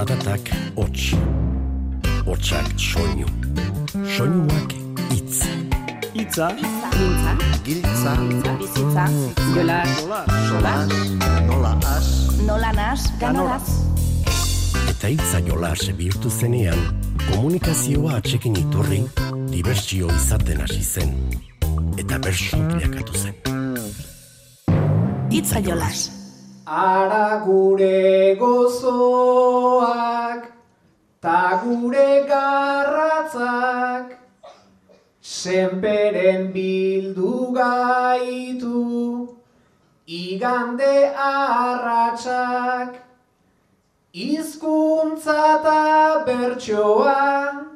Zaratak hots, hotsak soinu, soinuak itz. Itza, Giltza, Giltza, bizitza, jola, sola, nola as, nola nas, ganoraz. Eta hitza jolas bihurtu zenean, komunikazioa atxekin iturri, dibertsio izaten hasi zen. Eta bersu bilakatu zen. Itza jolas. Ara gure gozoak, ta gure garratzak, senperen bildu gaitu, igande arratsak, hizkuntza ta bertsoa,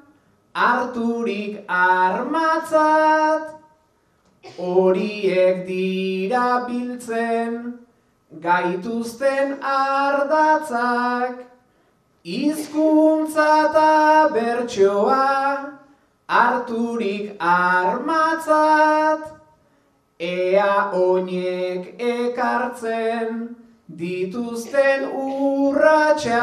harturik armatzat, horiek dira biltzen, gaituzten ardatzak, hizkuntza eta bertsoa, harturik armatzat, ea oinek ekartzen dituzten urratxak.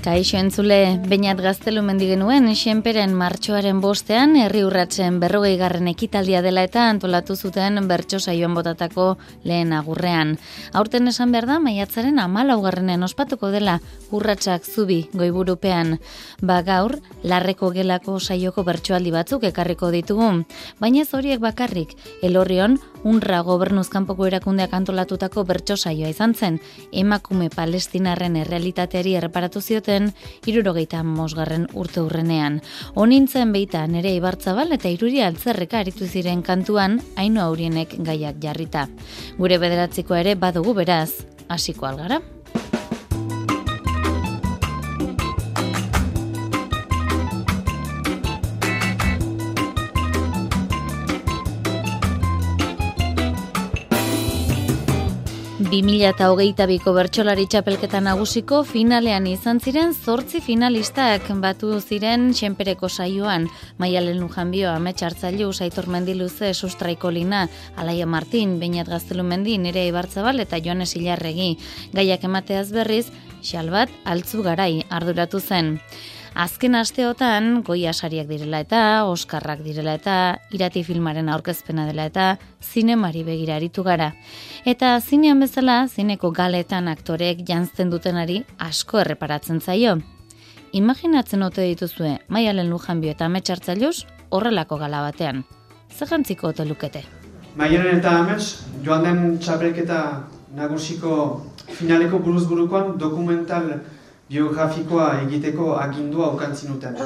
Kaixo entzule, bainat gaztelu mendi genuen, xenperen martxoaren bostean, herri urratzen berrogei garren ekitaldia dela eta antolatu zuten bertso saioan botatako lehen agurrean. Aurten esan behar da, maiatzaren amalaugarrenen ospatuko dela urratsak zubi goiburupean. Ba gaur, larreko gelako saioko bertsoaldi batzuk ekarriko ditugu. Baina ez horiek bakarrik, elorrion, unra gobernuzkanpoko erakundeak antolatutako bertso saioa izan zen, emakume palestinarren errealitateari erreparatu zioten irurogeita mosgarren urte hurrenean. Onintzen beita nere ibartzabal eta iruri altzerreka aritu ziren kantuan haino aurienek gaiak jarrita. Gure bederatzikoa ere badugu beraz, hasiko algara. Bi mila eta hogeita biko bertsolari txapelketa nagusiko finalean izan ziren zortzi finalistak batu ziren xenpereko saioan Maialen Lujanbio, Amets Artzailu, Saitor Mendiluze, Sustraiko Lina, Alaia Martin, Beinat Gaztelu Mendi, Nere Ibartzabal eta Joanes Ilarregi. Gaiak emateaz berriz, xalbat altzu garai arduratu zen. Azken asteotan, goia sariak direla eta, oskarrak direla eta, irati filmaren aurkezpena dela eta, zinemari begira aritu gara. Eta zinean bezala, zineko galetan aktorek jantzten dutenari asko erreparatzen zaio. Imaginatzen ote dituzue, maialen lujanbio eta ametxartzailuz, horrelako gala batean. Zegantziko ote lukete? Maialen eta amets, joan den txapelketa nagusiko finaleko buruz burukoan dokumental biografikoa egiteko agindua aukantzin duten.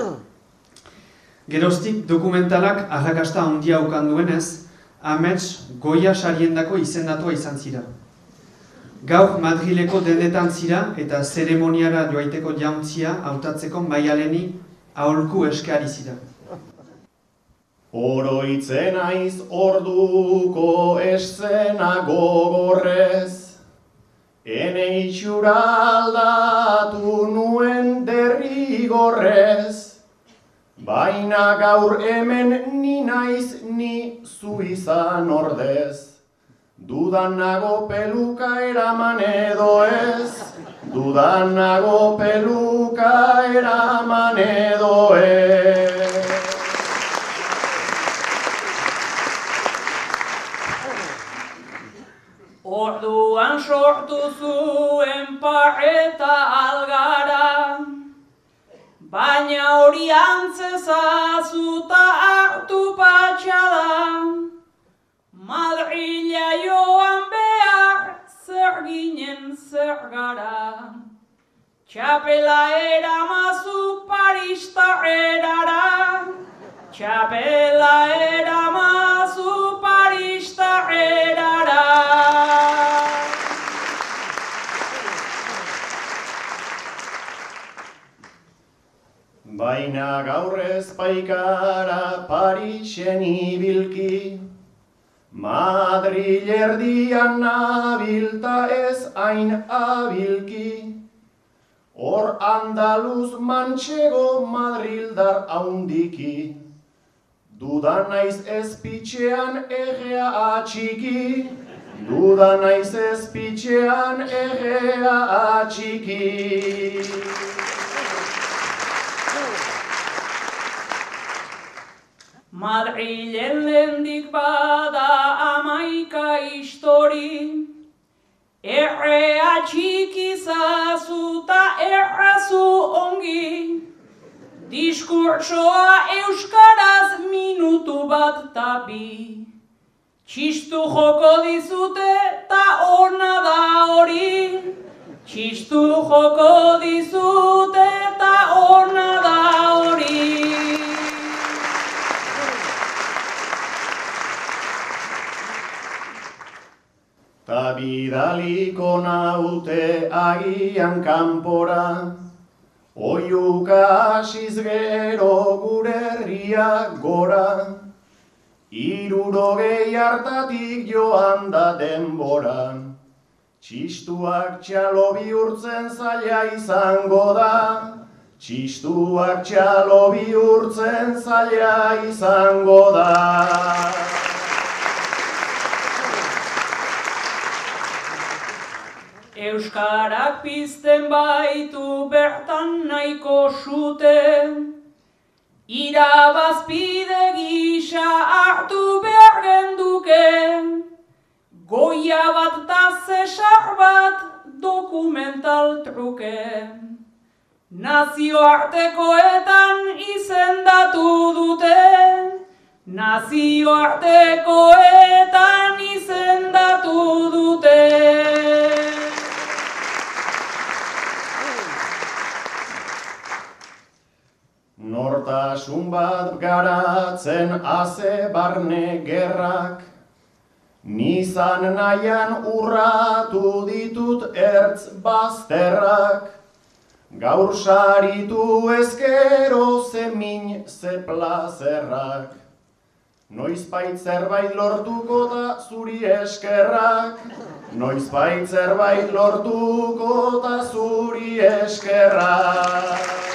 Geroztik dokumentalak arrakasta handia aukan duenez, amets goia sariendako izendatua izan zira. Gaur Madrileko denetan zira eta zeremoniara joaiteko jauntzia hautatzeko maialeni aholku eskari zira. Oroitzen aiz orduko eszena gogorrez, Ene itxura aldatu nuen derrigorrez, baina gaur hemen ni naiz ni zu izan ordez. Dudan nago peluka eraman edo ez, dudan nago peluka eraman edo ez. Orduan sortu zuen pareta algara, baina hori antzezazuta hartu patxada. Madrila joan behar zer ginen zer gara, txapela eramazu paristarrerara, txapela eramazu paristarrerara. Baina gaur ez paikara Parisen ibilki, Madril erdian nabilta ez hain abilki, Hor andaluz mantxego madrildar haundiki, Duda naiz ezpitxean egea atxiki, Duda naiz ezpitxean egea atxiki. Madrilen lendik bada amaika histori, Errea txiki zazu ta errazu ongi, Diskurtsoa euskaraz minutu bat tapi, Txistu joko dizute ta ona da hori, Txistu joko dizute ta ona da Ta bidaliko naute agian kanpora, Oiuka hasiz gero gure herria gora, Irurogei hartatik joan da denbora, Txistuak txalo bihurtzen zaila izango da, Txistuak txalo bihurtzen zaila izango da. Euskarak pizten baitu bertan nahiko zute, Irabazpide gisa hartu behar genduke, Goia bat ta zesar bat dokumental truke. Nazioartekoetan izendatu dute, Nazioartekoetan Nortasun bat garatzen haze barne gerrak, Nizan nahian urratu ditut ertz bazterrak, Gaur saritu ezkero zemin ze plazerrak, Noizbait zerbait lortuko da zuri eskerrak, Noizbait zerbait lortuko da zuri eskerrak.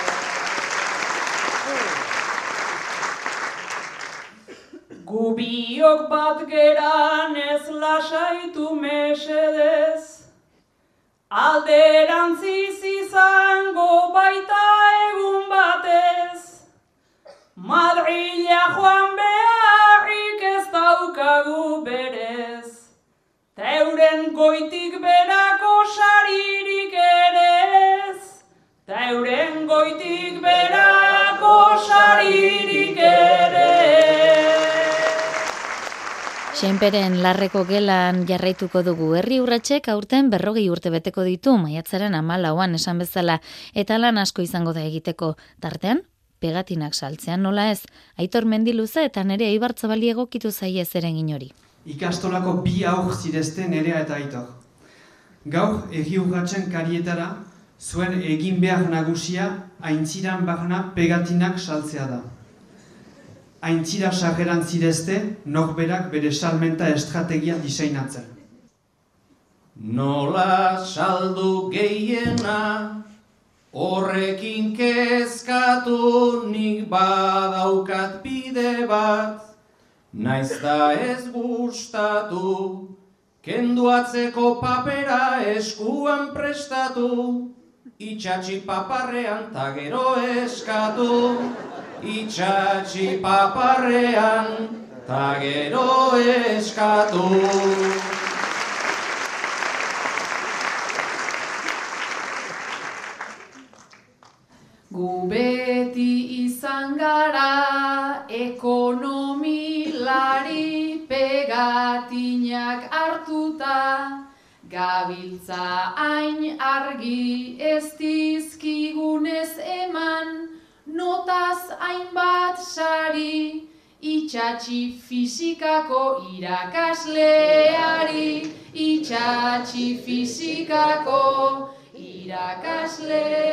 Gubiok bat geran ez lasaitu mesedez, Alderantziz izango baita egun batez, Madrila joan beharrik ez daukagu berez, Teuren goitik berako saririk ere ez, Teuren goitik berako saririk ere Senperen larreko gelan jarraituko dugu herri urratsek aurten berrogei urte beteko ditu maiatzaren amalauan esan bezala eta lan asko izango da egiteko tartean pegatinak saltzean nola ez aitor mendiluza eta nere aibartzabali egokitu zaie zeren inori. Ikastolako bi aur zirezte nerea eta aitor. Gaur egi urratzen karietara zuen egin behar nagusia aintziran barna pegatinak saltzea da. Aintzira sarreran zirezte, norberak bere salmenta estrategia diseinatzen. Nola saldu gehiena, horrekin kezkatu nik badaukat bide bat, naiz da ez gustatu, kenduatzeko papera eskuan prestatu, itxatxi paparrean ta gero eskatu, itxatxi paparrean ta gero eskatu. Gu beti izan gara ekonomilari pegatinak hartuta, gabiltza hain argi ez dizkigunez eman, notaz hainbat sari, itxatxi fizikako irakasleari, itxatxi fizikako irakasleari.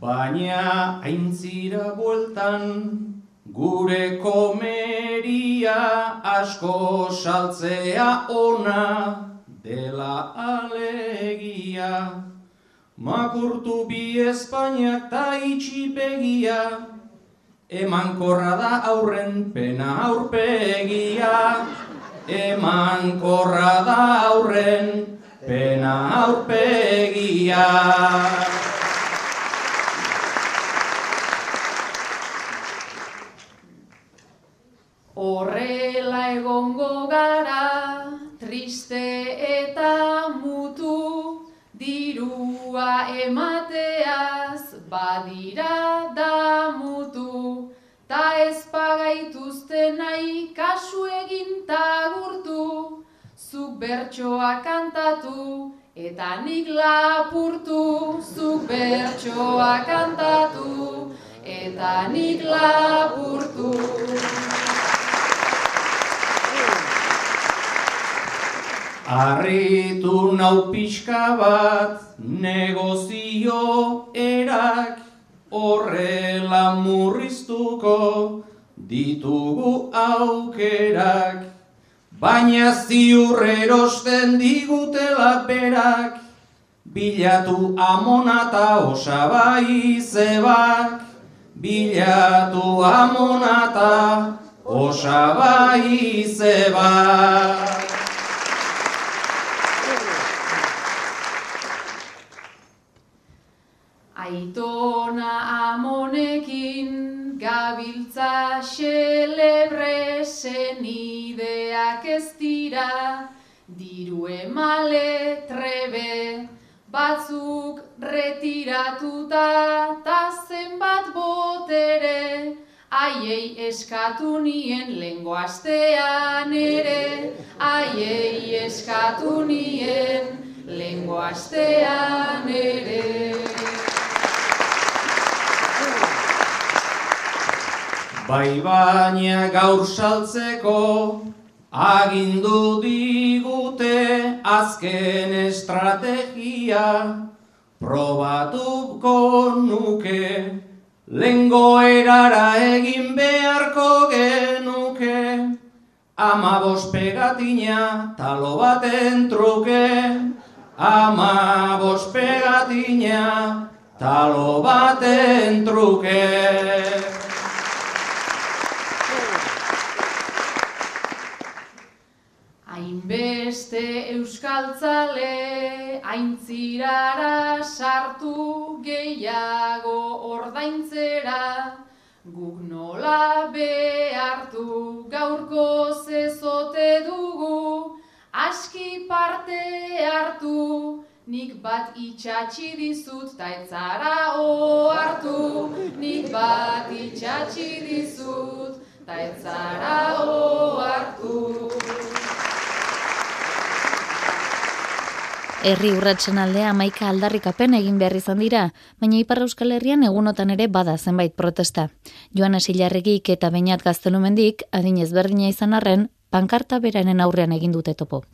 Baina aintzira bueltan gure komeria asko saltzea ona dela alegia. Makurtu bi Espainiak ta itxi begia, eman korra da aurren pena aurpegia. Eman korra da aurren pena aurpegia. Eta nik lapurtu, zuk bertsoa kantatu, eta nik lapurtu. Arritu nau pixka bat negozio erak. Horrela murriztuko ditugu aukerak baina ziur erosten digutela berak bilatu amonata osabai zebak. Bilatu amonata osabai zebak. Aitona amonekin gabiltza xelebre senideak ez dira, diru emale trebe, batzuk retiratuta ta zenbat botere, aiei eskatu nien lengo astean ere, aiei eskatu nien lengo astean ere. Bai baina gaur saltzeko agindu digute azken estrategia. Probatuko nuke lengo erara egin beharko genuke. Ama pegatina talo baten truke. Ama pegatina talo baten truke Hainbeste euskaltzale aintzirara sartu gehiago ordaintzera. Guk nola behartu gaurko zezote dugu aski parte hartu. Nik bat itxatxi dizut ta etzara ohartu. Nik bat itxatxi dizut ta etzara ohartu Herri urratsen aldea amaika aldarrikapen egin behar izan dira, baina Ipar Euskal Herrian egunotan ere bada zenbait protesta. Joan Asilarregik eta Beñat Gaztelumendik, adinez berdina izan arren, pankarta beraren aurrean egin dute topo.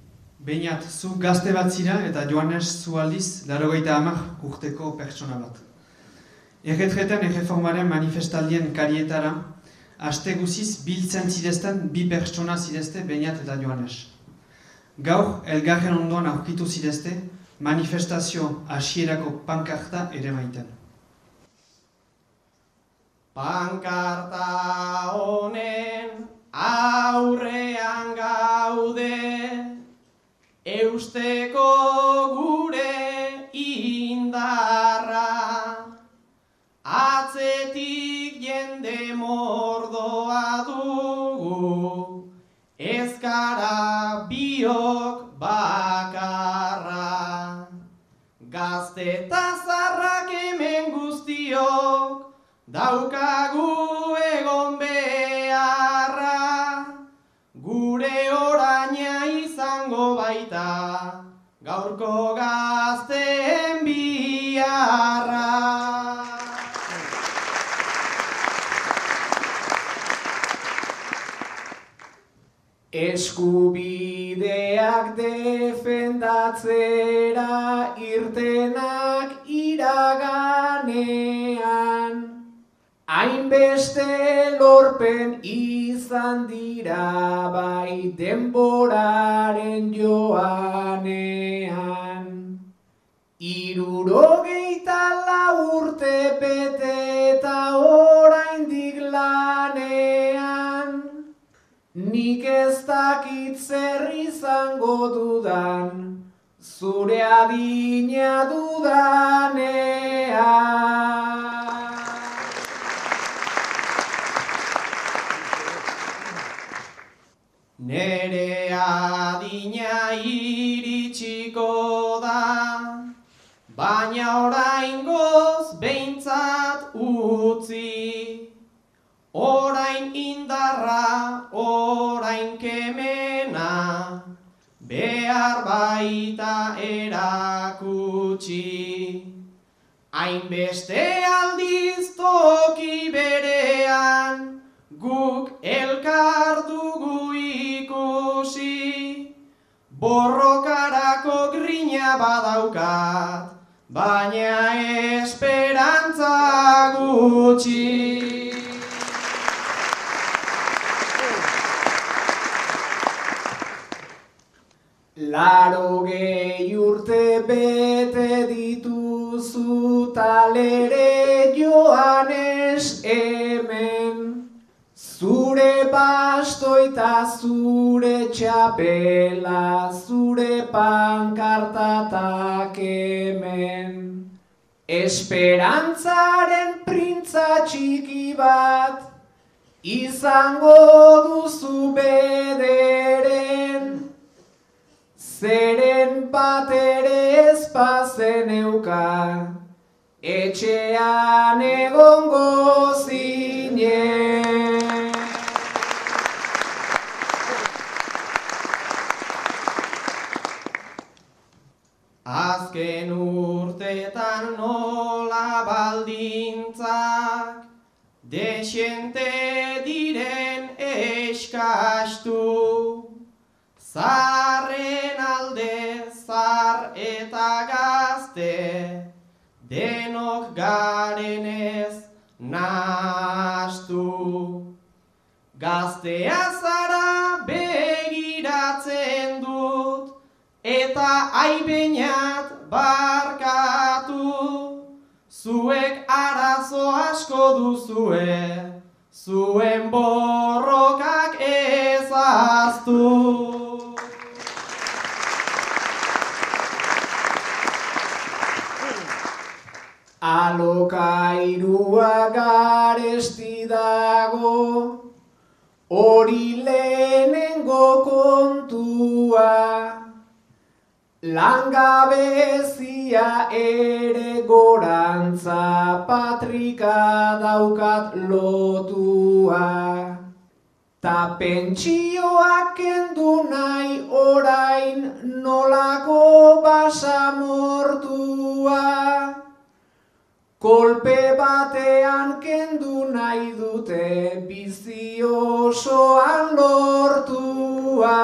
Beñat, zu gazte bat zira eta Joanes zu aldiz, larogeita amak urteko pertsona bat. Erretretan erreformaren manifestaldien karietara, aste guziz biltzen zidezten bi pertsona zidezte Beñat eta Joanes. Gaur, elgarren ondoan aurkitu zidezte, manifestazio hasierako pankarta ere maiten. Pankarta honen aurrean gaude, eusteko gure indarra, atzetik jende mordoa dugu, ezkara biok bakarra. Gazte eta zarrak hemen guztiok, daukagu Eskubideak defendatzera irtenak iraganean, hainbeste lorpen izan dira bai denboraren joanean. Irurogeita urte bete eta oraindik lanean. Nik ez dakit zer izango dudan, zure adina dudanean. Nere adina iritsiko da, baina orain goz behintzat utzi. Orain indarra, baita erakutsi. Hainbeste aldiz toki berean, guk elkar dugu ikusi. Borrokarako grina badaukat, baina esperantza gutxi. Laro gehi urte bete dituzu talere joanes hemen. Zure bastoita zure txapela, zure pankartatak hemen. Esperantzaren printza txiki bat, izango duzu bederen. Zeren bat ere ez pazen euka, etxean egongo zinen. Azken urtetan nola baldintzak, desente diren eskastu. Zarren alde zar eta gazte, denok garenez nastu. Gaztea zara begiratzen dut, eta aibeinat barkatu. Zuek arazo asko duzue, zuen borrokak ezaztu. Alokairua garesti dago, hori lehenengo kontua. Langabezia ere gorantza patrika daukat lotua. Ta pentsioak kendu nahi orain nolako basamortua. Kolpe batean kendu nahi dute bizi osoan lortua.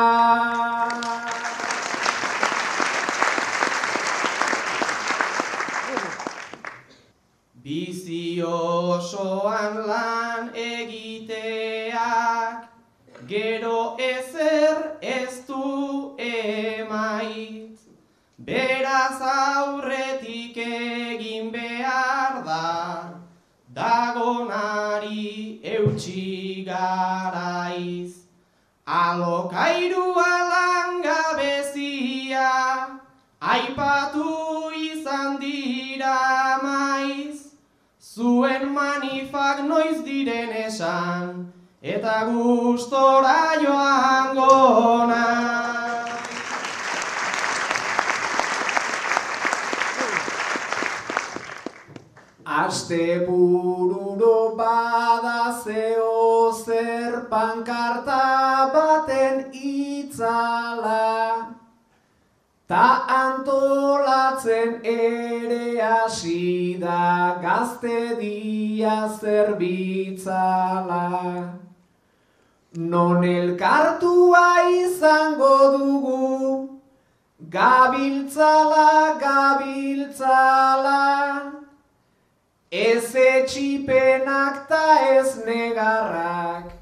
Bizi osoan lan egiteak, gero ezer ez du emait. Beraz aurretik egin behar da, dagonari eutxi garaiz. Alokairua langabezia, aipatu izan dira maiz. Zuen manifak noiz diren esan, eta gustora joango naiz. Aste bururo bada zeo zer pankarta baten itzala. Ta antolatzen ere hasi da gazte dia zerbitzala Non elkartua izango dugu Gabiltzala, gabiltzala Ez etxipenak ta ez negarrak,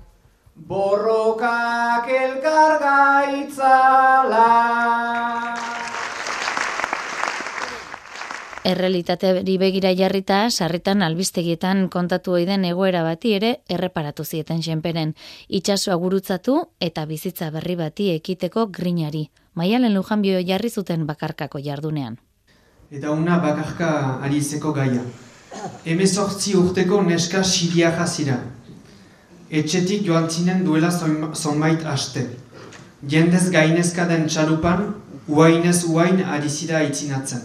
borrokak elkar gaitzala. Errealitateri begira jarrita, sarritan albistegietan kontatu oiden egoera bati ere erreparatu zieten senperen. Itxasua gurutzatu eta bizitza berri bati ekiteko grinari. Maialen lujanbio jarri zuten bakarkako jardunean. Eta una bakarka ari izeko gaia. Hemezortzi urteko neska siria jazira. Etxetik joan zinen duela zonbait haste. Jendez gainezka den txalupan, uainez uain ari zira itzinatzen.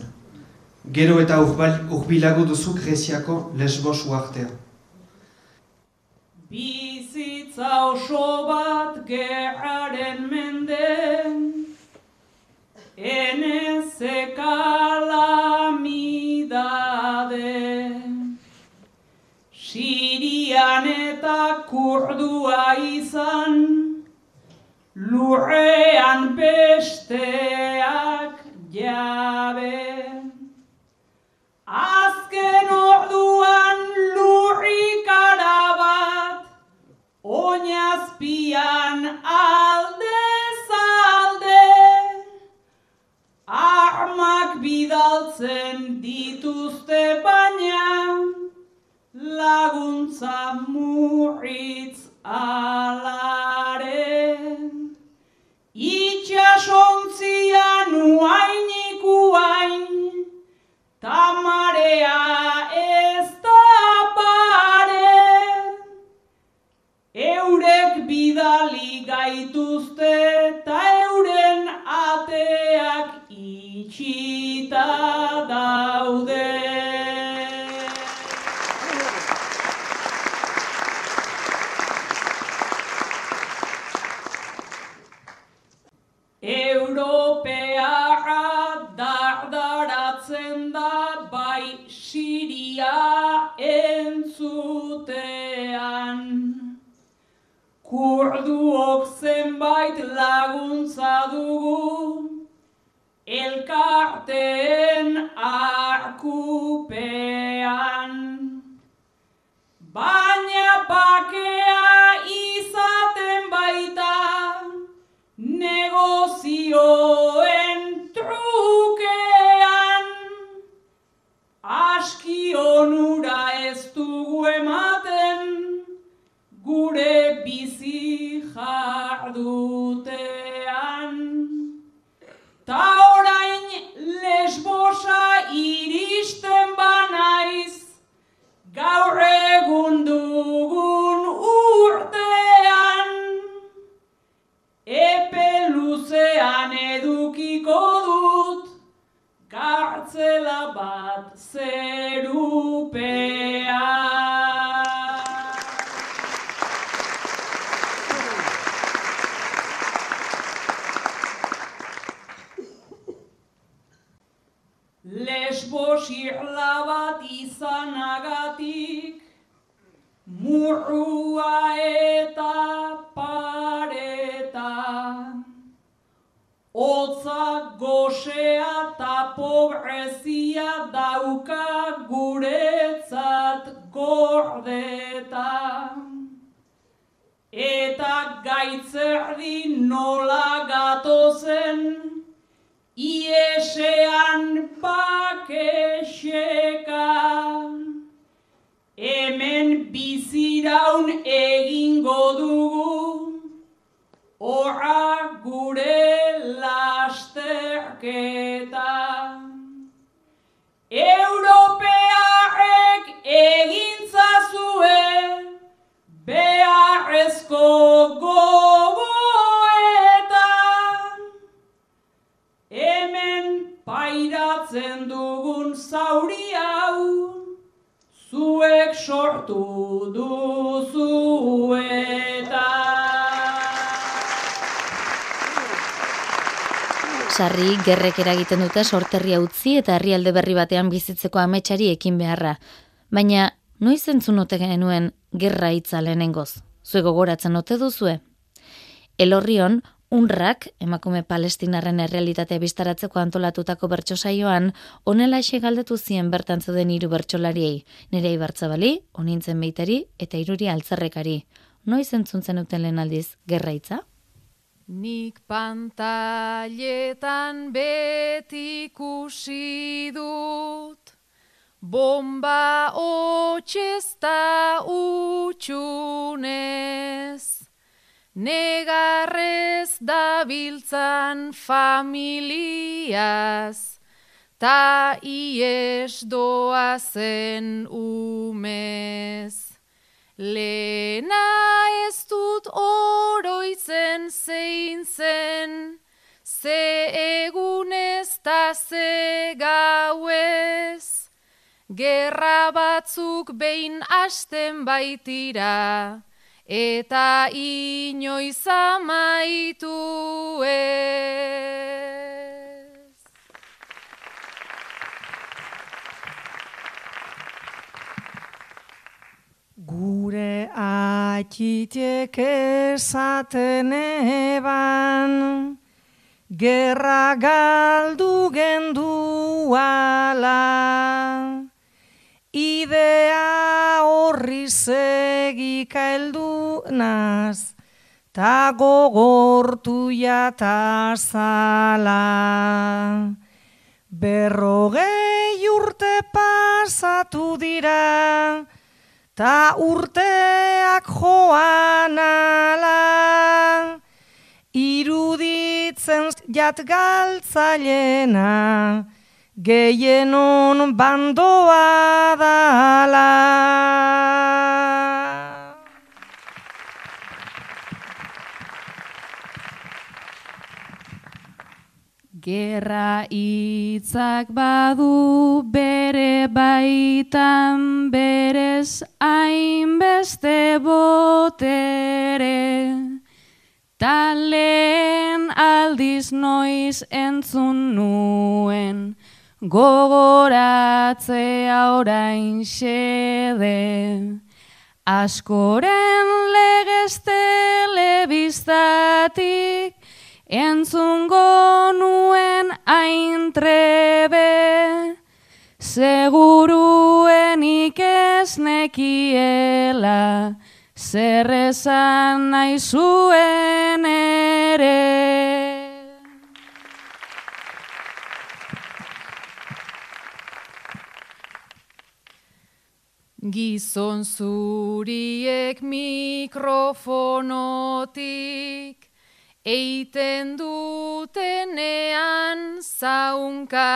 Gero eta urbilago duzu Greziako lesbos uartea. Bizitza oso bat gerraren menden, eneze Eta kurdua izan, lurrean besteak jabe. Azken orduan lurrikara bat, oinazpian alde zalde, armak bidaltzen dituzte baina, laguntza murritz alaren. Itxasontzian uain, Tamarea ez da pare, eurek bidali gaituzte eta euren ateak itxita daude. Dardaratzen da bai Siria entzutean. Kurduok zenbait laguntza dugu, elkarteen arkupean. Baina bakea izaten baita, negozioen pairatzen dugun zauri hau, zuek sortu duzueta. Sarri gerrek eragiten dute sorterria utzi eta herrialde berri batean bizitzeko ametsari ekin beharra. Baina, noiz entzun ote genuen gerra hitza lehenengoz? Zue gogoratzen ote duzue? Elorrion, Unrak, emakume palestinarren errealitatea biztaratzeko antolatutako bertso saioan, onela galdetu zien bertan zuden hiru bertsolariei, nire ibartzabali, onintzen beitari eta iruri altzarrekari. Noiz entzuntzen uten lehen aldiz, gerraitza? Nik pantailetan beti ikusi dut, bomba hotxezta utxunez. Negarrez dabiltzan familiaz, ta ies doazen umez. Lena ez dut oroitzen zein zen, ze egunez ta ze gauez. Gerra batzuk behin asten baitira, eta inoiz amaitu ez. Gure atxitek esaten eban, gerra galdu naz, ta gogortu jatazala. Berrogei urte pasatu dira, ta urteak joan ala, iruditzen jat galtzailena, Geienon bandoa dala. Gerra itzak badu bere baitan berez hainbeste botere. Talen aldiz noiz entzun nuen, gogoratzea orain xede. Askoren legez telebiztatik entzungo nuen aintrebe. Seguruen ikesnekiela zer esan nahi zuen ere. Gizon zuriek mikrofonotik eiten dutenean zaunka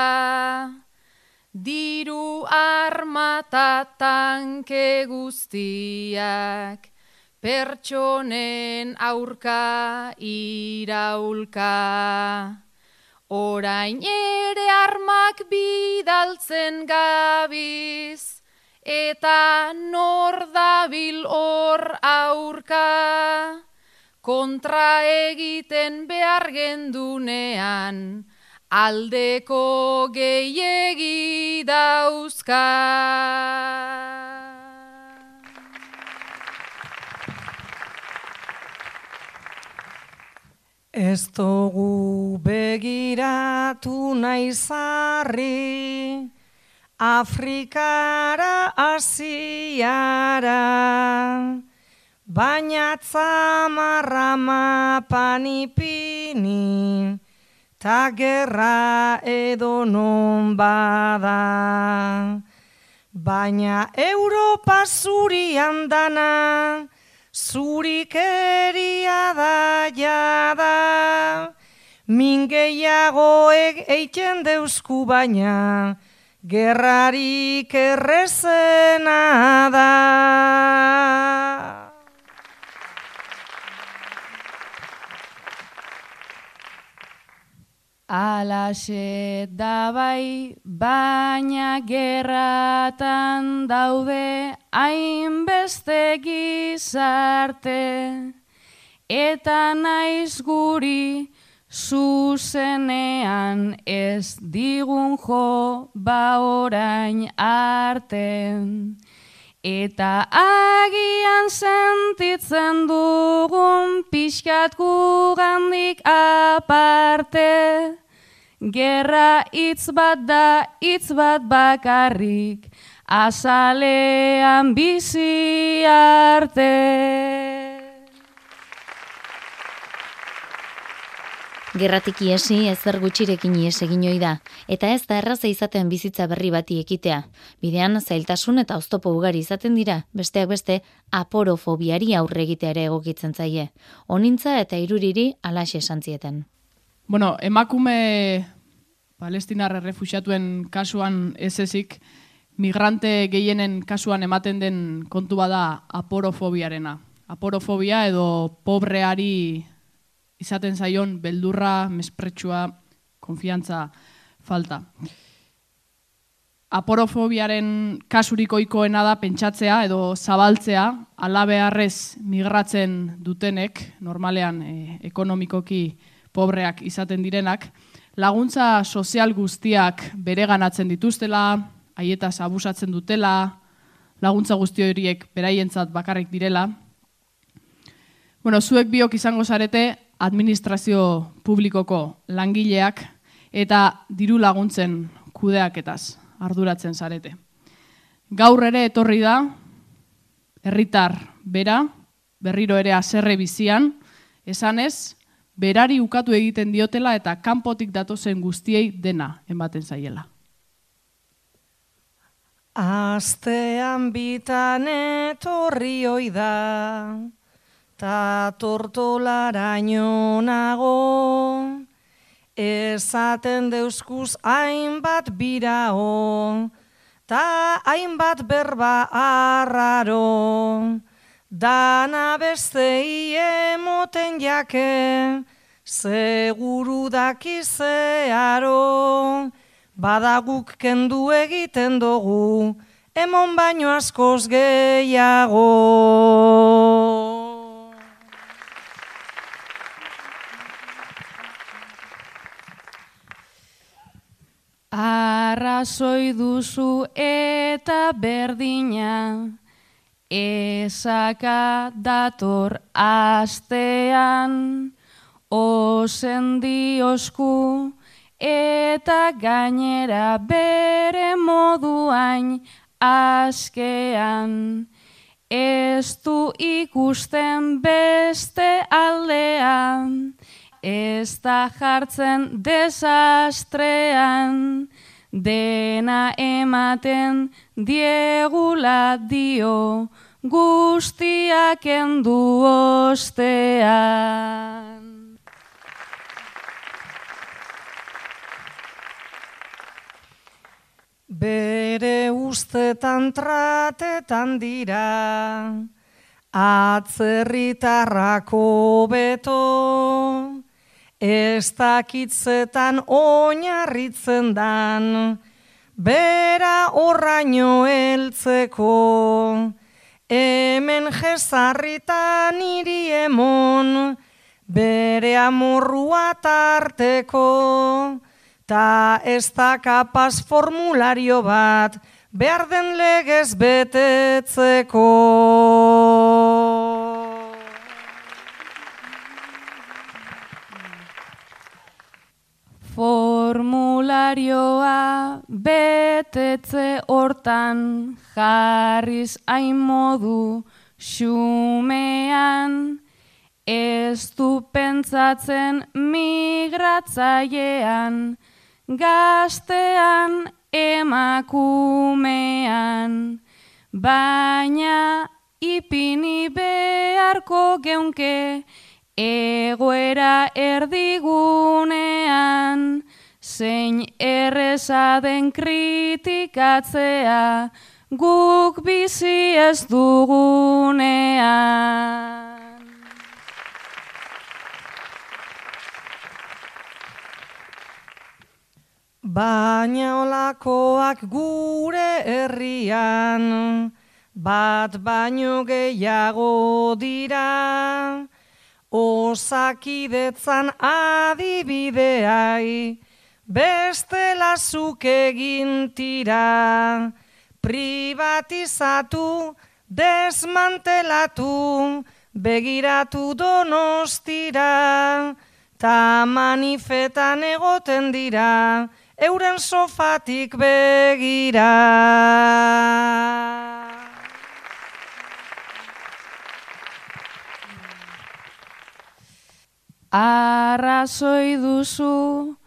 diru armata tanke guztiak pertsonen aurka iraulka. Orain ere armak bidaltzen gabiz eta nor dabil hor aurka, kontra egiten behar gendunean, aldeko gehiegi dauzka. Ez dugu begiratu nahi zarri, Afrikara asiara, baina tzamarra mapan ipini, ta gerra edo non bada. Baina Europa zuri handana, zurik eria da jada, mingeiago eiten deusku baina, gerrarik errezena da. Alaxe da bai, baina gerratan daude hainbeste gizarte, eta naiz guri zuzenean ez digun jo ba orain arte. Eta agian sentitzen dugun pixkat gugandik aparte, gerra hitz bat da hitz bat bakarrik, azalean bizi arte. Gerratik iesi ezer gutxirekin ies egin da, eta ez da erraza izaten bizitza berri bati ekitea. Bidean zailtasun eta oztopo ugari izaten dira, besteak beste aporofobiari aurre egitea ere egokitzen zaie. Onintza eta iruriri alaxe esan zieten. Bueno, emakume palestinarre refusiatuen kasuan ez ezik, migrante gehienen kasuan ematen den kontu bada aporofobiarena. Aporofobia edo pobreari izaten zaion beldurra, mespretsua, konfiantza falta. Aporofobiaren kasurikoikoena da pentsatzea edo zabaltzea, alabearrez migratzen dutenek, normalean e, ekonomikoki pobreak izaten direnak, laguntza sozial guztiak bere ganatzen dituztela, haietaz abusatzen dutela, laguntza guzti horiek beraientzat bakarrik direla. Bueno, zuek biok izango zarete, administrazio publikoko langileak eta diru laguntzen kudeaketaz arduratzen zarete. Gaur ere etorri da, herritar bera, berriro ere aserre bizian, esanez, berari ukatu egiten diotela eta kanpotik datozen guztiei dena ematen zaiela. Astean bitan etorri da, ta tortolaraino nago, esaten deuskuz hainbat birao, ta hainbat berba arraro, dana beste iemoten jake, seguru dakizearo, badaguk kendu egiten dugu, emon baino askoz gehiago. Arrazoi duzu eta berdina, ezaka dator astean, osendi osku eta gainera bere moduain askean. Ez du ikusten beste aldean, ez da jartzen desastrean, dena ematen diegula dio, guztiak endu ostean. Bere ustetan tratetan dira, atzerritarrako beto, ez dakitzetan oinarritzen dan, bera horraino heltzeko, hemen jezarritan iri emon, bere amorrua tarteko, ta ez da kapaz formulario bat, behar den legez betetzeko. Formularioa betetze hortan jarriz hain modu xumean. Ez du pentsatzen migratzailean gaztean emakumean. Baina ipini beharko geunke egoera erdigunean, zein erreza den kritikatzea, guk bizi ez dugunean. Baina olakoak gure herrian, bat baino gehiago dira, Osakidetzan adibideai, beste lasuk egin privatizatu, desmantelatu, begiratu donostira, ta manifetan egoten dira, euren sofatik begira. Arrazoi duzu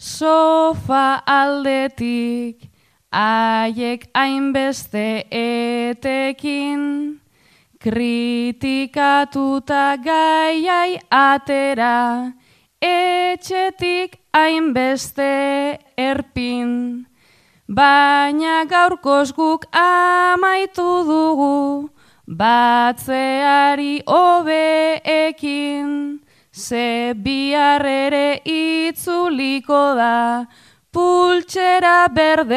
sofa aldetik, haiek hainbeste etekin, kritikatuta gaiai atera, etxetik hainbeste erpin. Baina gaurkoz guk amaitu dugu, batzeari hobeekin. Ze bihar ere itzuliko da, pultsera berdearekin.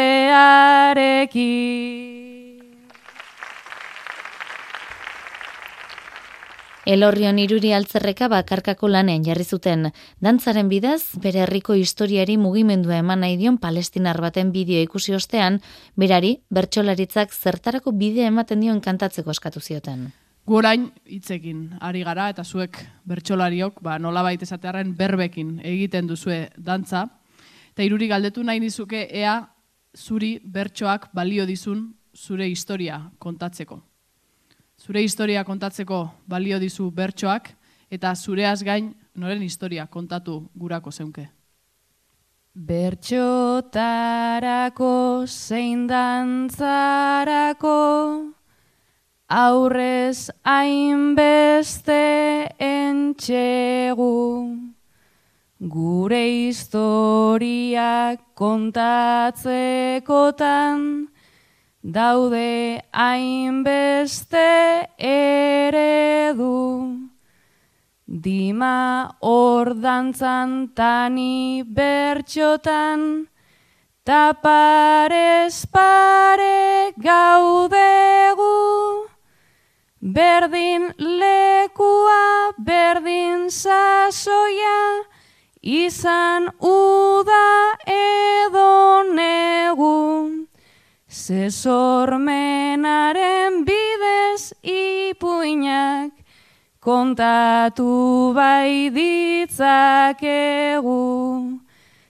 Elorrion iruri altzerreka bakarkako lanean jarri zuten. Dantzaren bidez, bere herriko historiari mugimendua eman nahi dion palestinar baten bideo ikusi ostean, berari, bertsolaritzak zertarako bidea ematen dion kantatzeko eskatu zioten. Gorain hitzekin ari gara eta zuek bertsolariok, ba nolabait esatearren berbekin egiten duzue dantza. Eta iruri galdetu nahi dizuke ea zuri bertsoak balio dizun zure historia kontatzeko. Zure historia kontatzeko balio dizu bertsoak eta zureaz gain noren historia kontatu gurako zeunke. Bertxotarako zein dantzarako aurrez hainbeste entxegu. Gure historiak kontatzekotan daude hainbeste eredu. Dima hor dantzan tani bertxotan, taparez pare gaudegu. Berdin lekua, berdin sasoia, izan uda edo negu. Zesormenaren bidez ipuinak, kontatu bai ditzakegu.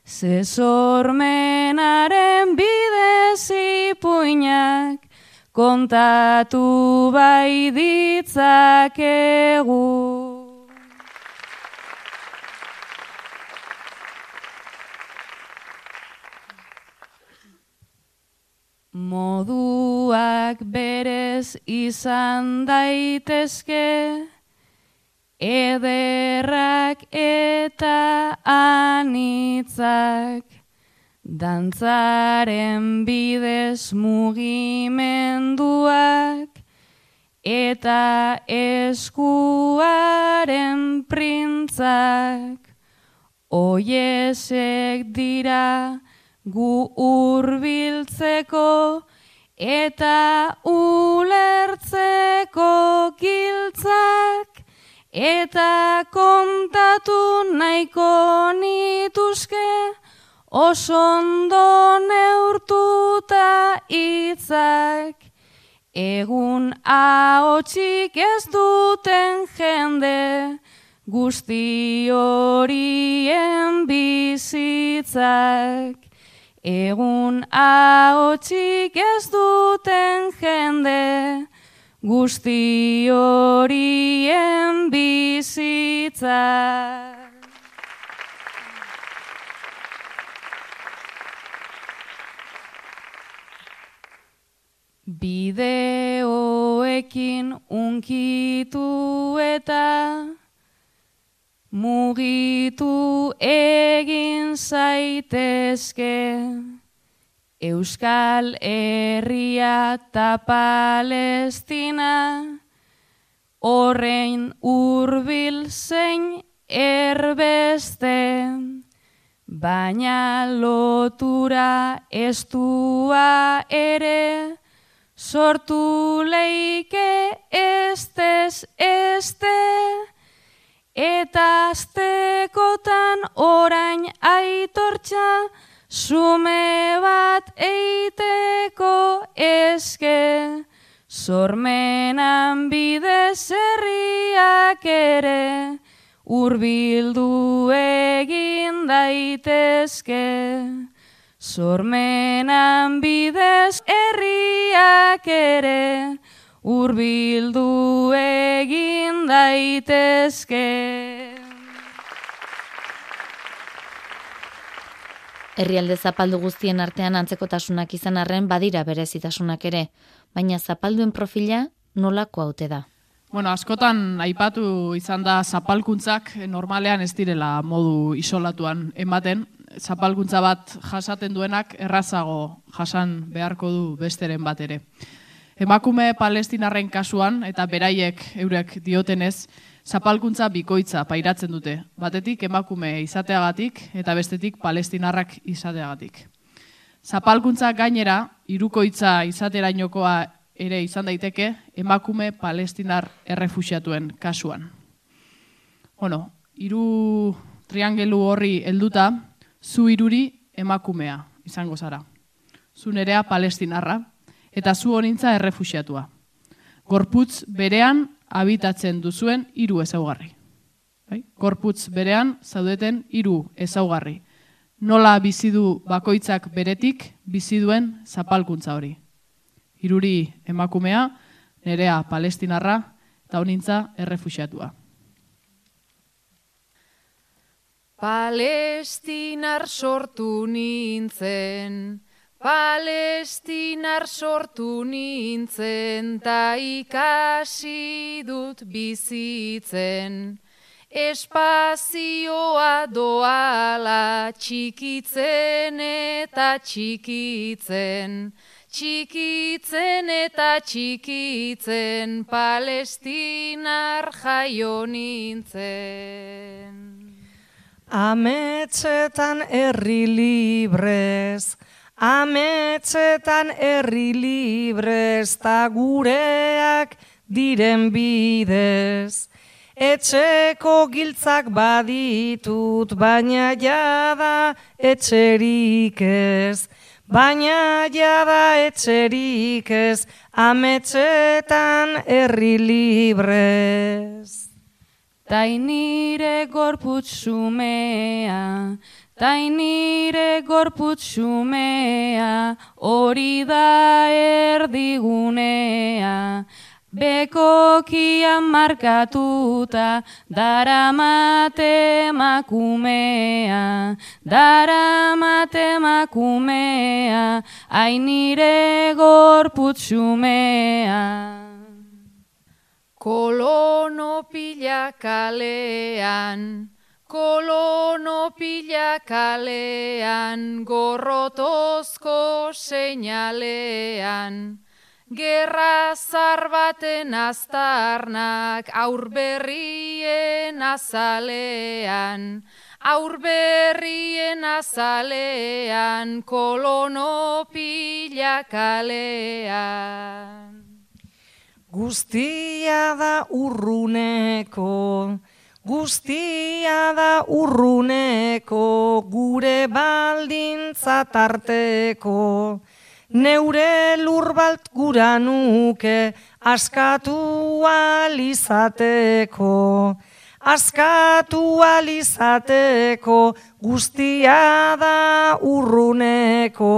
Zesormenaren bidez ipuinak, kontatu bai ditzakegu. Moduak berez izan daitezke, ederrak eta anitzak, dantzaren bidez mugimenduak, eta eskuaren printzak, oiesek dira, gu urbiltzeko eta ulertzeko giltzak. Eta kontatu nahiko nituzke osondo neurtuta hitzak egun ahotsik ez duten jende guzti horien bizitzak Egun ahotsik ez duten jende, guzti horien bizitza. Bideoekin unkitu eta mugitu egin zaitezke. Euskal Herria eta Palestina horrein urbil zein erbeste. Baina lotura estua ere sortu leike estez este Eta aztekotan orain aitortza, sume bat eiteko eske, sormenan bidez herriak ere, urbildu egin daitezke. Sormenan bidez herriak ere, urbildu egin daitezke. Herrialde zapaldu guztien artean antzekotasunak izan arren badira berezitasunak ere, baina zapalduen profila nolako haute da. Bueno, askotan aipatu izan da zapalkuntzak normalean ez direla modu isolatuan ematen. Zapalkuntza bat jasaten duenak errazago jasan beharko du besteren bat ere. Emakume palestinarren kasuan eta beraiek eurek diotenez, zapalkuntza bikoitza pairatzen dute. Batetik emakume izateagatik eta bestetik palestinarrak izateagatik. Zapalkuntza gainera, irukoitza izaterainokoa ere izan daiteke, emakume palestinar errefusiatuen kasuan. Bueno, iru triangelu horri helduta, zu iruri emakumea izango zara. Zu nerea palestinarra, eta zu honintza errefusiatua. Gorputz berean habitatzen duzuen hiru ezaugarri. Bai? Gorputz berean zaudeten hiru ezaugarri. Nola bizi du bakoitzak beretik bizi duen zapalkuntza hori. Hiruri emakumea, nerea palestinarra eta honintza errefusiatua. Palestinar sortu nintzen, Palestinar sortu nintzen ta ikasi dut bizitzen. Espazioa doala txikitzen eta txikitzen. Txikitzen eta txikitzen palestinar jaio nintzen. Ametxetan herri librez, Ametxetan herri librez ta gureak diren bidez. Etxeko giltzak baditut, baina jada etxerik ez. Baina jada etxerik ez, ametxetan herri librez. Tainire gorputzumea, Tainire gorputzumea, hori da erdigunea, bekokian markatuta, dara mate makumea, dara mate makumea, ainire gorputzumea. Kolono pila kalean, Kolono pila kalean, gorrotozko seinalean. Gerra zarbaten aztarnak, aurberrien azalean. Aurberrien azalean, kolono pila kalean. Guztia da urruneko, Guztia da urruneko, gure baldintza tarteko, neure lurbalt gura nuke, askatu alizateko, askatu alizateko, guztia da urruneko.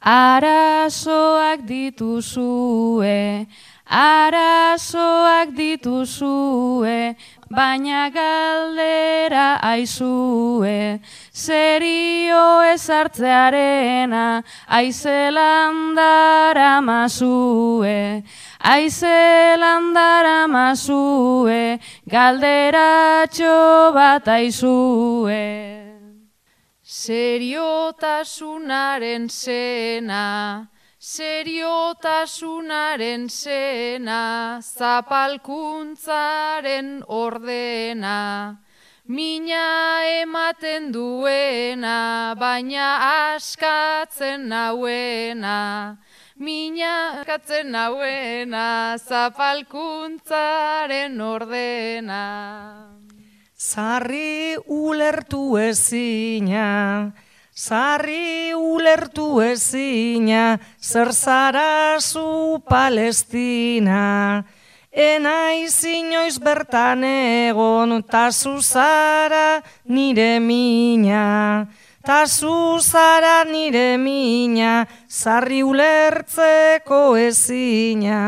Arazoak dituzue, Arazoak dituzue, baina galdera aizue, serio ezartzearena, aizelan dara mazue, aizelan dara mazue, galderatxo bat aizue. Seriotasunaren zena, Seriotasunaren zena, zapalkuntzaren ordena, mina ematen duena, baina askatzen nauena, mina askatzen nauena, zapalkuntzaren ordena. Zarri ulertu ezina, Sarri ulertu ezina, zer zara zu Palestina. Ena izinoiz bertan egon, ta zara nire mina. Ta zara nire mina, zarri ulertzeko ezina.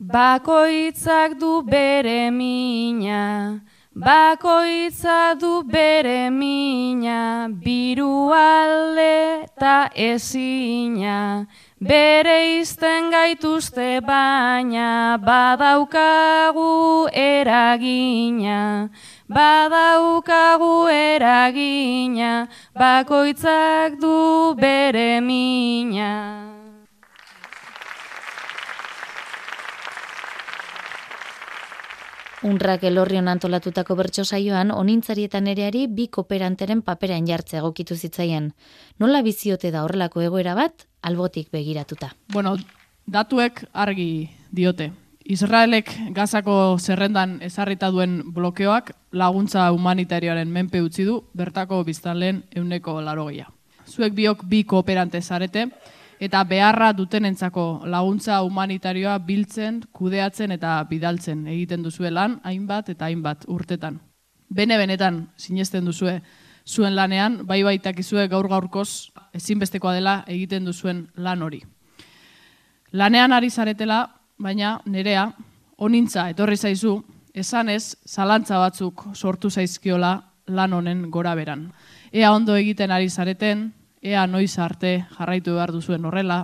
Bakoitzak du bere mina, Bakoitza du bere mina, biru alde eta ezina, bere izten gaituzte baina, badaukagu eragina, badaukagu eragina, bakoitzak du bere mina. Unrak elorrion antolatutako bertso saioan, onintzarietan ereari bi kooperanteren paperan jartze egokitu zitzaien. Nola biziote da horrelako egoera bat, albotik begiratuta. Bueno, datuek argi diote. Israelek gazako zerrendan ezarrita duen blokeoak laguntza humanitarioaren menpe utzi du bertako biztanleen euneko larogia. Zuek biok bi kooperante zarete, eta beharra dutenentzako laguntza humanitarioa biltzen, kudeatzen eta bidaltzen egiten duzue lan hainbat eta hainbat urtetan. Bene benetan sinesten duzue zuen lanean, bai baitakizue gaur gaurkoz ezinbestekoa dela egiten duzuen lan hori. Lanean ari zaretela, baina nerea, onintza etorri zaizu, esanez zalantza batzuk sortu zaizkiola lan honen gora beran. Ea ondo egiten ari zareten, ea noiz arte jarraitu behar duzuen horrela.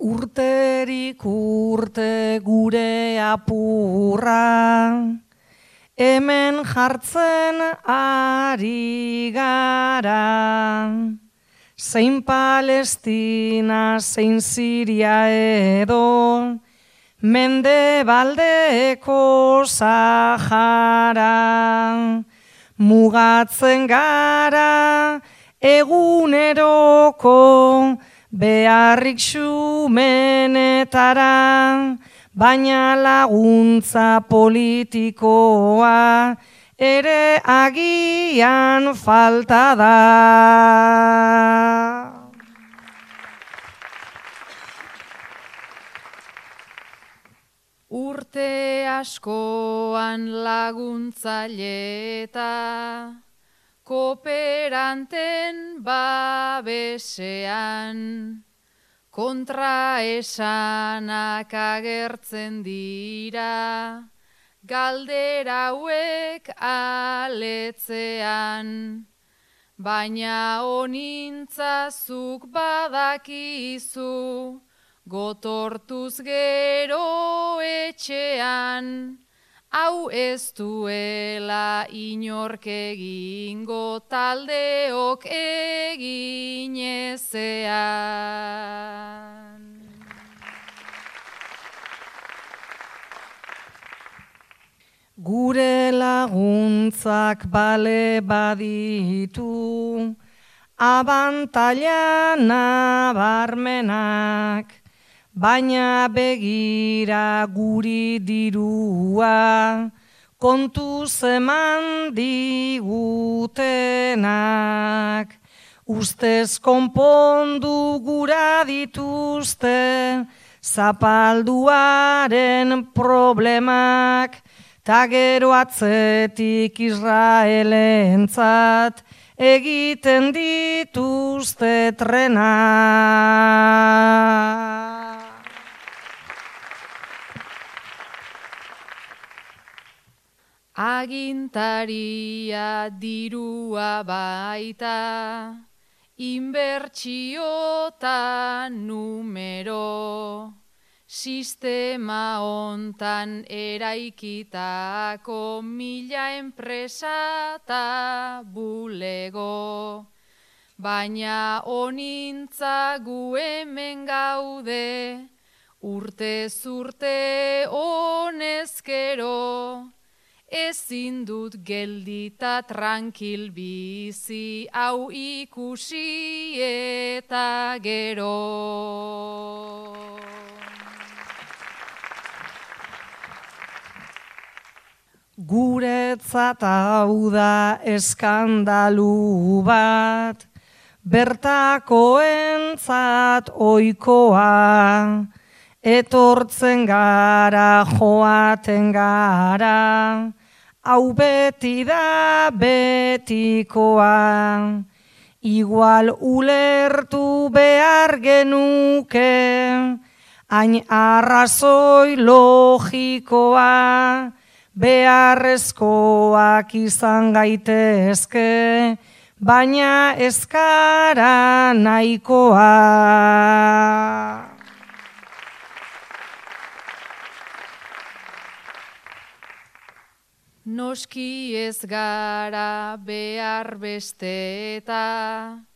Urterik urte gure apurra, hemen jartzen ari gara. Zein Palestina, zein Siria edo, mende baldeko Sahara mugatzen gara eguneroko beharrik xumenetara, baina laguntza politikoa ere agian falta da. Urte askoan laguntzaile eta kooperanten babesean kontra esanak agertzen dira galdera hauek aletzean. Baina onintzazuk badakizu gotortuz gero etxean, hau ez duela inork egingo taldeok egin ezean. Gure laguntzak bale baditu, abantaila nabarmenak, baina begira guri dirua, kontu zeman digutenak. Ustez konpondu gura dituzte, zapalduaren problemak, ta gero atzetik Israelentzat, egiten dituzte trenak. Agintaria dirua baita, inbertsiota numero, sistema hontan eraikitako mila enpresa eta bulego. Baina onintza gu hemen gaude, urte zurte honezkero, ezin dut geldita tranquil bizi hau ikusi eta gero. Guretzat hau da eskandalu bat, bertakoentzat oikoa, etortzen gara joaten gara, hau beti da betikoa. Igual ulertu behar genuke, hain arrazoi logikoa, beharrezkoak izan gaitezke, baina eskara nahikoa. Noski ez gara behar beste eta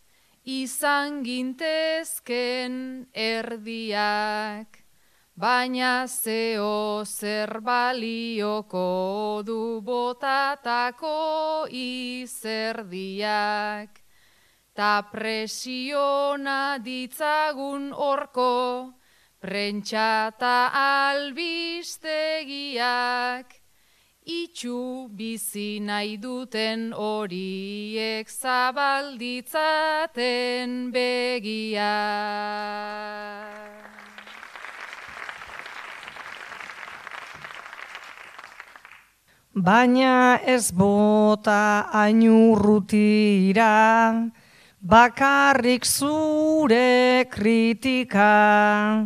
izan gintezken erdiak, baina zeo zer balioko du botatako izerdiak. Ta presiona ditzagun orko, prentxata albistegiak, Itxu bizi nahi duten horiek zabalditzaten begia. Baina ez bota ainurrutira, bakarrik zure kritika,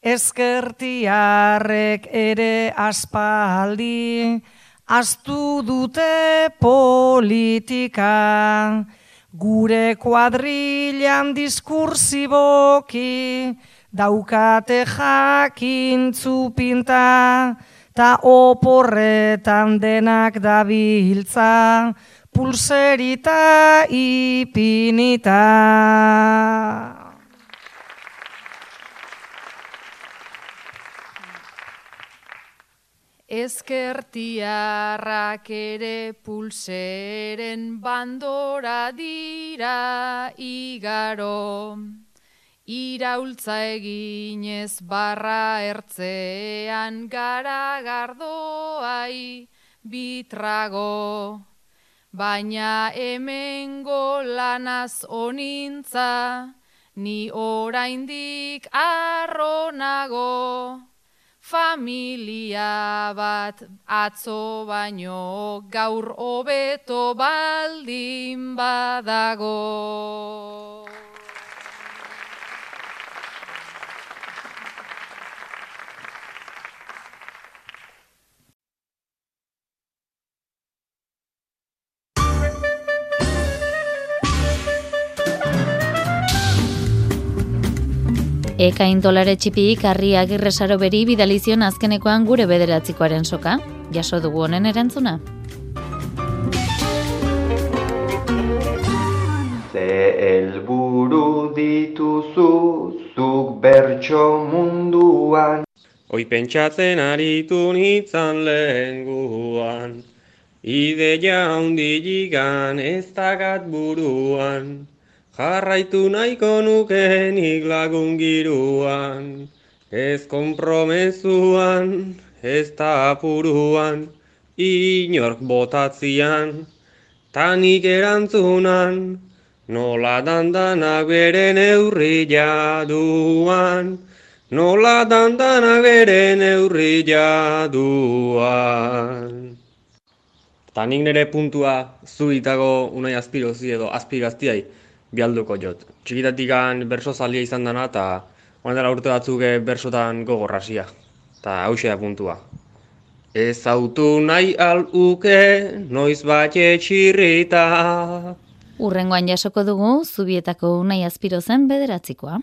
ezkertiarrek ere aspaldi, astu dute politika, gure kuadrilan diskursiboki, daukate jakintzu pinta, ta oporretan denak dabiltza, pulserita ipinita. Ezkertiarrak ere pulseren bandora dira igaro. Iraultza eginez barra ertzean gara gardoai bitrago. Baina hemengo lanaz onintza, ni oraindik arronago. Familia bat atzo baino gaur hobeto baldin badago. Ekain dolare txipiik harri agirresaro beri bidalizion azkenekoan gure bederatzikoaren soka. Jaso dugu honen erantzuna. Ze helburu dituzu zuk bertso munduan Hoi pentsatzen aritu nitzan lehen guan Ideia hundigigan ez dagat buruan Jarraitu nahiko nukenik lagun giruan, ez kompromezuan, ez da apuruan, inork botatzian, tanik erantzunan, nola dandanak bere neurri jaduan, nola dandanak bere neurri jaduan. Tanik nire puntua zuitago unai aspirozi edo aspiraztiai, bialduko jot. Txikitatik berso zalia izan dana eta oan dela urte batzuk eh, bersotan gogorrazia. Eta hause da puntua. Ez autu nahi aluke, noiz bat txirrita. Urrengoan jasoko dugu, zubietako unai azpiro zen bederatzikoa.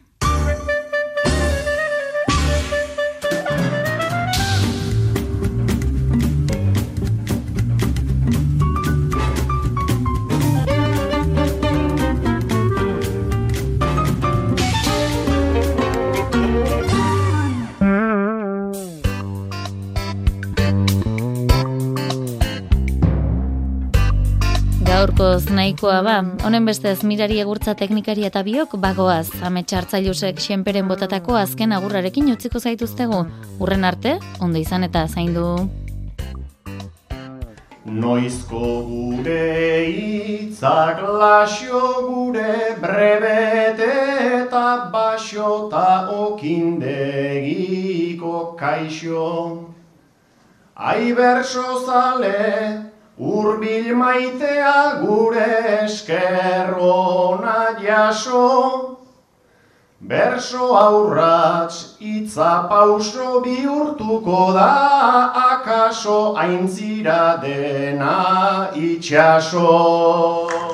Nahikoa ba, honen bestez mirari egurtza teknikari eta biok bagoaz, ametxartzailusek xenperen botatako azken agurrarekin utziko zaituztegu. Urren arte, ondo izan eta zaindu. Noizko gure itzak lasio gure brebete eta basio eta okindegiko kaixo. Ai berso zale, urbil maitea gure eskerrona jaso, Berso aurratz itza pauso bihurtuko da akaso aintzira dena itxaso.